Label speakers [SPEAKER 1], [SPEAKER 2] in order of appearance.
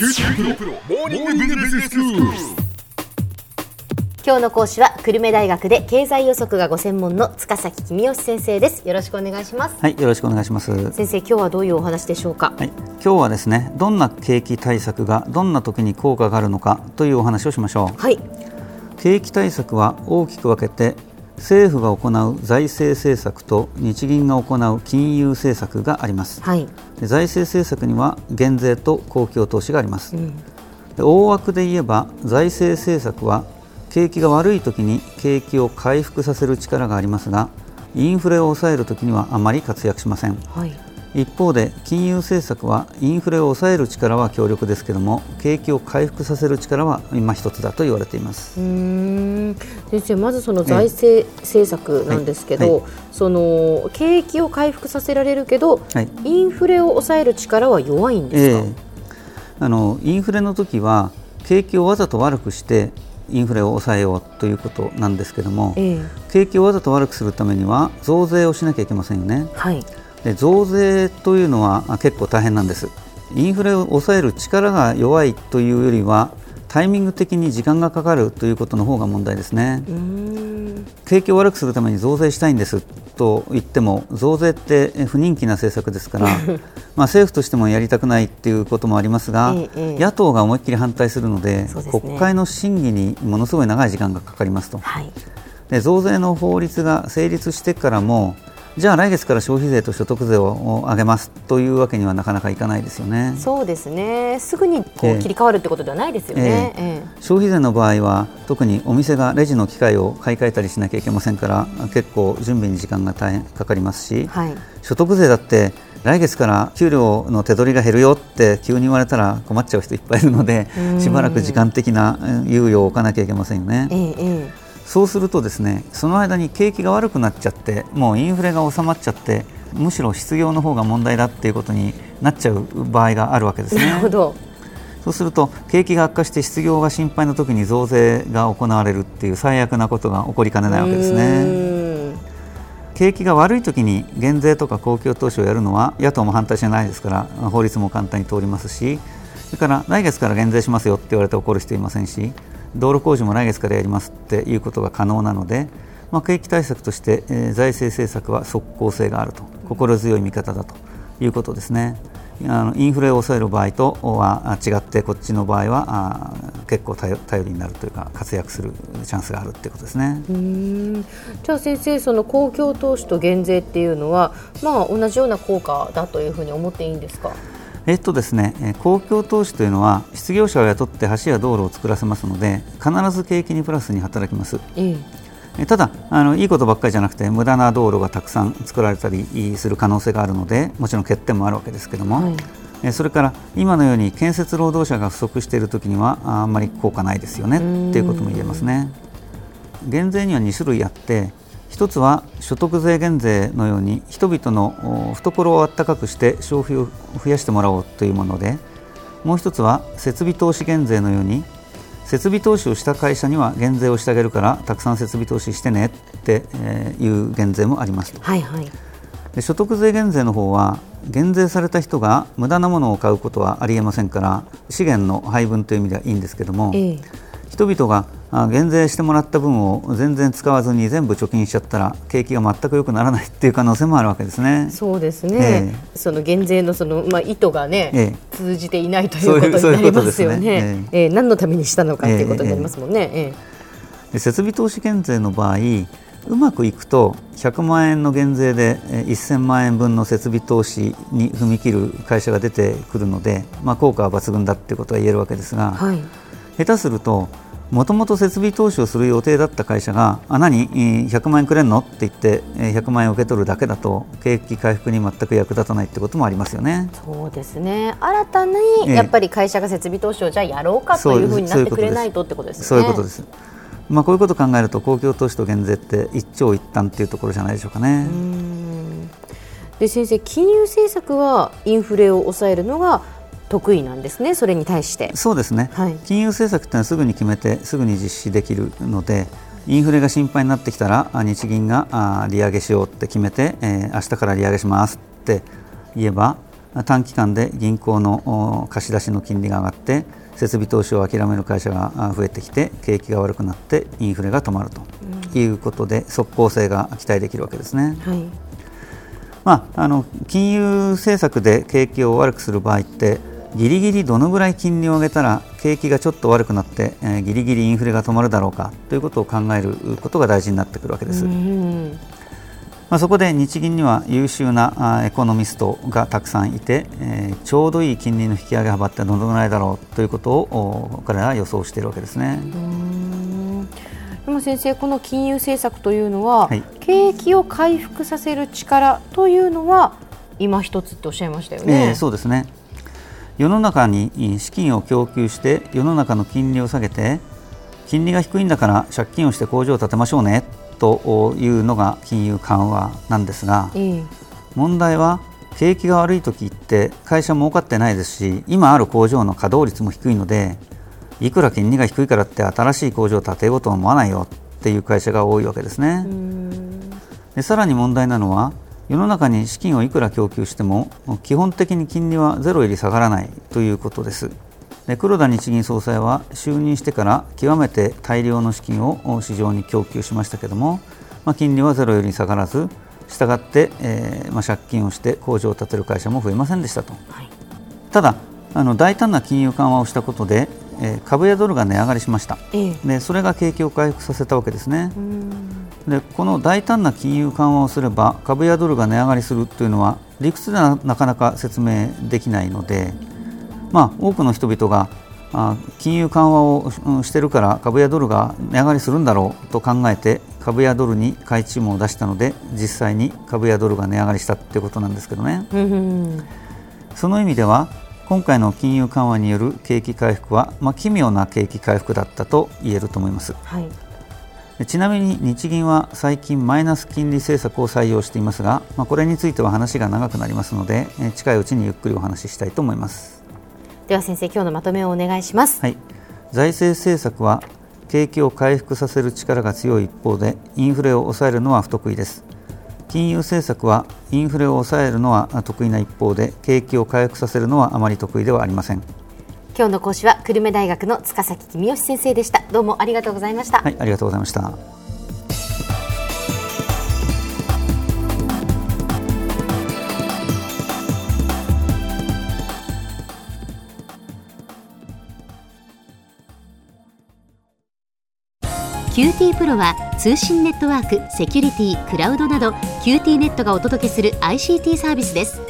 [SPEAKER 1] 今日の講師は久留米大学で経済予測がご専門の塚崎君吉先生です。よろしくお願いします。
[SPEAKER 2] はい、よろしくお願いします。はい、
[SPEAKER 1] 先生今日はどういうお話でしょうか？
[SPEAKER 2] 今日はですね、どんな景気対策がどんな時に効果があるのかというお話をしましょう。
[SPEAKER 1] はい。
[SPEAKER 2] 景気対策は大きく分けて政府が行う財政政策と日銀が行う金融政策があります。
[SPEAKER 1] はい
[SPEAKER 2] で財政政策には減税と公共投資があります。
[SPEAKER 1] ん
[SPEAKER 2] で大枠で言えば財政政策は景気が悪い時に景気を回復させる力がありますがインフレを抑える時にはあまり活躍しません。
[SPEAKER 1] はい
[SPEAKER 2] 一方で金融政策はインフレを抑える力は強力ですけども景気を回復させる力は今一つだと言われています。
[SPEAKER 1] 先生まずその財政政策なんですけど、
[SPEAKER 2] はい。は
[SPEAKER 1] その景気を回復させられるけど、
[SPEAKER 2] はい。
[SPEAKER 1] インフレを抑える力は弱いんですか、
[SPEAKER 2] ええ。あのインフレの時は景気をわざと悪くしてインフレを抑えようということなんですけども、
[SPEAKER 1] ええ。
[SPEAKER 2] 景気をわざと悪くするためには増税をしなきゃいけませんよね。
[SPEAKER 1] はい
[SPEAKER 2] で増税というのはあ結構大変なんです。インフレを抑える力が弱いというよりはタイミング的に時間がかかるということの方が問題ですね。景気を悪くするために増税したいんですと言っても増税ってえ不人気な政策ですから まあ政府としてもやりたくないっていうこともありますが、
[SPEAKER 1] ええええ。
[SPEAKER 2] 野党が思いっきり反対するので
[SPEAKER 1] ね。
[SPEAKER 2] 国会の審議にものすごい長い時間がかかりますと。
[SPEAKER 1] はい。
[SPEAKER 2] で増税の法律が成立してからもじゃあ来月から消費税と所得税を上げますというわけにはなかなかいかないですよね。
[SPEAKER 1] そうですね。すぐにこ
[SPEAKER 2] ええ
[SPEAKER 1] う切り替わるってことではないですよね、え
[SPEAKER 2] 消費税の場合は特にお店がレジの機械を買い替えたりしなきゃいけませんから結構準備に時間が大変かかりますし、
[SPEAKER 1] えはい。
[SPEAKER 2] 所得税だって来月から給料の手取りが減るよって急に言われたら困っちゃう人いっぱいいるので
[SPEAKER 1] うん。
[SPEAKER 2] しばらく時間的なえ猶予を置かなきゃいけませんよね。
[SPEAKER 1] え。ええ
[SPEAKER 2] そうするとですねその間に景気が悪くなっちゃってもうインフレが収まっちゃってむしろ失業の方が問題だっていうことになっちゃう場合があるわけです
[SPEAKER 1] えなるほ
[SPEAKER 2] ね。
[SPEAKER 1] ど
[SPEAKER 2] そうすると景気が悪化して失業が心配な時に増税が行われるっていう最悪なことが起こりかねないわけです
[SPEAKER 1] う
[SPEAKER 2] ね。景気が悪い時に減税とか公共投資をやるのは野党も反対しないですから法律も簡単に通りますしそれから来月から減税しますよって言われて怒る人いませんし道路工事も来月からやりますっていうことが可能なので、まあ、景気対策として、えー財政政策は即効性があると心強い見方だということですね。あのインフレを抑える場合とは違ってこっちの場合は結構頼頼りになるというか活躍するチャンスがあるってことですね。
[SPEAKER 1] じゃあ先生その公共投資と減税っていうのはまあ同じような効果だというふうに思っていいんですか？
[SPEAKER 2] えっとですね、えー公共投資というのは失業者を雇って橋や道路を作らせますので必ず景気にプラスに働きます。
[SPEAKER 1] ええ。
[SPEAKER 2] えーただあのいいことばっかりじゃなくて無駄な道路がたくさん作られたりする可能性があるのでもちろん欠点もあるわけですけども、
[SPEAKER 1] はい。
[SPEAKER 2] えーそれから今のように建設労働者が不足している時にはああんまり効果ないですよねっていうことも言えますね。減税には2種類あって一つは所得税減税のように人々のお懐をあったかくして消費を増やしてもらおうというものでもう一つは設備投資減税のように設備投資をした会社には減税をしてあげるからたくさん設備投資してねってえーいう減税もありますと。
[SPEAKER 1] はいはい。
[SPEAKER 2] で所得税減税の方は減税された人が無駄なものを買うことはありえませんから資源の配分という意味ではいいんですけども、
[SPEAKER 1] ええ。
[SPEAKER 2] 人々があ減税してもらった分を全然使わずに全部貯金しちゃったら景気が全く良くならないっていう可能性もあるわけですね。
[SPEAKER 1] そうですね、
[SPEAKER 2] え
[SPEAKER 1] その減税のその、まあ、意図がね、
[SPEAKER 2] ええ。
[SPEAKER 1] 通じていないとい
[SPEAKER 2] そう
[SPEAKER 1] ことになりますよね。
[SPEAKER 2] ね。
[SPEAKER 1] ええ。何のためにしたのかっていうことになりますもんね。え
[SPEAKER 2] で設備投資減税の場合うまくいくと100万円の減税でえー1000万円分の設備投資に踏み切る会社が出てくるので、まあ、効果は抜群だっていうことが言えるわけですが、
[SPEAKER 1] えはい。
[SPEAKER 2] 下手するともともと設備投資をする予定だった会社があ何えー100万円くれんの？って言ってえー100万円を受け取るだけだと景気回復に全く役立たないってこともありますよね。
[SPEAKER 1] そうですね新たに
[SPEAKER 2] ええ
[SPEAKER 1] やっぱり会社が設備投資をじゃあやろうかというふうになってくれないとってことですね。
[SPEAKER 2] そういうことです。まあ、こういうことを考えると公共投資と減税って一長一短っていうところじゃないでしょうかね。
[SPEAKER 1] うんで先生金融政策はインフレを抑えるのが得意なんですねそれに対して。
[SPEAKER 2] そうですね、
[SPEAKER 1] はい
[SPEAKER 2] 金融政策っていうのはすぐに決めてすぐに実施できるのでインフレが心配になってきたらあ日銀があ利上げしようって決めて、えー明日から利上げしますって言えば短期間で銀行の貸し出しの金利が上がって設備投資を諦める会社が増えてきて景気が悪くなってインフレが止まるということで、即効性が期待できるわけですね。はいまあ、あの金融政策で景気を悪くする場合ってぎりぎりどのぐらい金利を上げたら景気がちょっと悪くなって、えー、ぎりぎりインフレが止まるだろうかということを考えることが大事になってくるわけです。まあ、そこで日銀には優秀なエコノミストがたくさんいて、えー、ちょうどいい金利の引き上げ幅ってどのぐらいだろうということを彼らは予想しているわけですね。
[SPEAKER 1] でも先生この金融政策というのは、はい、景気を回復させる力というのは今一つっておっしゃいましたよね。
[SPEAKER 2] えー、そうですね世の中に資金を供給して世の中の金利を下げて金利が低いんだから借金をして工場を建てましょうねというのが金融緩和なんですが、問題は景気が悪い時って会社儲かってないですし今ある工場の稼働率も低いのでいくら金利が低いからって新しい工場を建てようとは思わないよっていう会社が多いわけですね。でさらに問題なのは世の中に資金をいくら供給しても基本的に金利はゼロより下がらないということです。で黒田日銀総裁は就任してから極めて大量の資金を市場に供給しましたけれども、まあ、金利はゼロより下がらずしたがって、えーまあ、借金をして工場を建てる会社も増えませんでしたと、はい、ただあの大胆な金融緩和をしたことで、えー、株やドルが値上がりしました、えでそれが景気を回復させたわけですね。でこの大胆な金融緩和をすれば株やドルが値上がりするというのは理屈ではなかなか説明できないので、まあ、多くの人々があ金融緩和をしてるから株やドルが値上がりするんだろうと考えて株やドルに買い注文を出したので実際に株やドルが値上がりしたということなんですけどね。その意味では今回の金融緩和による景気回復は、まあ、奇妙な景気回復だったと言えると思います。はいちなみに日銀は最近マイナス金利政策を採用していますが、まあ、これについては話が長くなりますので近いうちにゆっくりお話ししたいと思います。
[SPEAKER 1] では先生今日のまとめをお願いします、
[SPEAKER 2] はい、財政政策は景気を回復させる力が強い一方でインフレを抑えるのは不得意です。金融政策はインフレを抑えるのは得意な一方で景気を回復させるのはあまり得意ではありません
[SPEAKER 1] 今日の講師は久留米大学の塚崎君吉先生でした。どうもありがとうございました。
[SPEAKER 2] はいありがとうございました。
[SPEAKER 3] QT プロは通信ネットワーク、セキュリティ、クラウドなど QT ネットがお届けする ICT サービスです